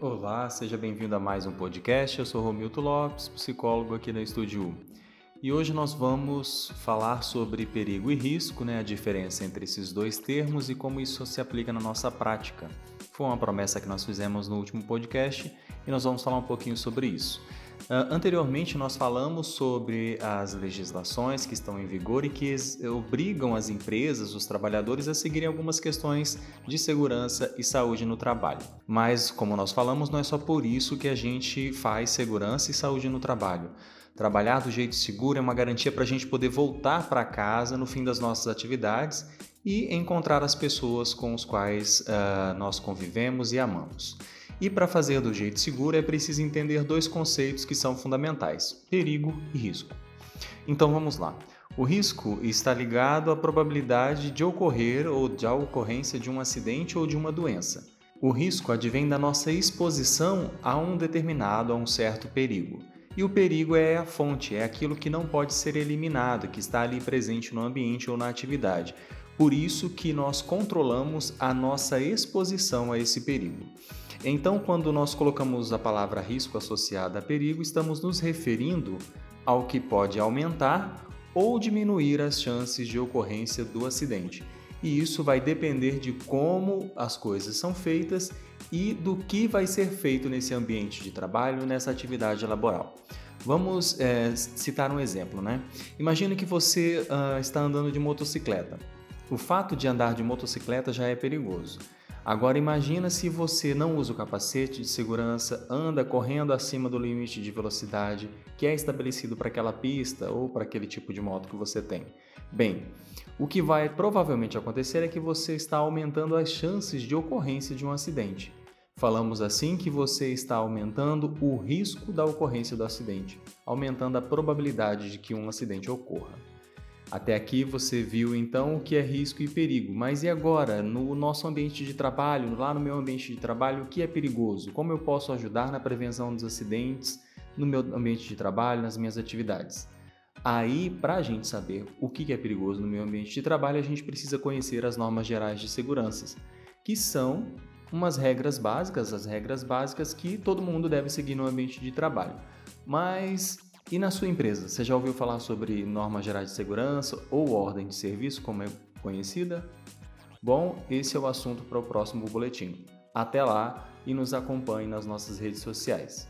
Olá, seja bem-vindo a mais um podcast. Eu sou Romildo Lopes, psicólogo aqui na Estúdio E hoje nós vamos falar sobre perigo e risco, né, a diferença entre esses dois termos e como isso se aplica na nossa prática. Foi uma promessa que nós fizemos no último podcast e nós vamos falar um pouquinho sobre isso. Uh, anteriormente, nós falamos sobre as legislações que estão em vigor e que obrigam as empresas, os trabalhadores, a seguirem algumas questões de segurança e saúde no trabalho. Mas, como nós falamos, não é só por isso que a gente faz segurança e saúde no trabalho. Trabalhar do jeito seguro é uma garantia para a gente poder voltar para casa no fim das nossas atividades e encontrar as pessoas com as quais uh, nós convivemos e amamos. E para fazer do jeito seguro é preciso entender dois conceitos que são fundamentais: perigo e risco. Então vamos lá. O risco está ligado à probabilidade de ocorrer ou de ocorrência de um acidente ou de uma doença. O risco advém da nossa exposição a um determinado, a um certo perigo. E o perigo é a fonte, é aquilo que não pode ser eliminado, que está ali presente no ambiente ou na atividade. Por isso que nós controlamos a nossa exposição a esse perigo. Então, quando nós colocamos a palavra risco associada a perigo, estamos nos referindo ao que pode aumentar ou diminuir as chances de ocorrência do acidente. E isso vai depender de como as coisas são feitas e do que vai ser feito nesse ambiente de trabalho, nessa atividade laboral. Vamos é, citar um exemplo, né? Imagine que você uh, está andando de motocicleta. O fato de andar de motocicleta já é perigoso. Agora imagina se você não usa o capacete de segurança, anda correndo acima do limite de velocidade que é estabelecido para aquela pista ou para aquele tipo de moto que você tem. Bem, o que vai provavelmente acontecer é que você está aumentando as chances de ocorrência de um acidente. Falamos assim que você está aumentando o risco da ocorrência do acidente, aumentando a probabilidade de que um acidente ocorra. Até aqui você viu então o que é risco e perigo, mas e agora, no nosso ambiente de trabalho, lá no meu ambiente de trabalho, o que é perigoso? Como eu posso ajudar na prevenção dos acidentes no meu ambiente de trabalho, nas minhas atividades? Aí, para a gente saber o que é perigoso no meu ambiente de trabalho, a gente precisa conhecer as normas gerais de segurança, que são umas regras básicas, as regras básicas que todo mundo deve seguir no ambiente de trabalho. Mas e na sua empresa, você já ouviu falar sobre normas gerais de segurança ou ordem de serviço, como é conhecida? Bom, esse é o assunto para o próximo boletim. Até lá e nos acompanhe nas nossas redes sociais.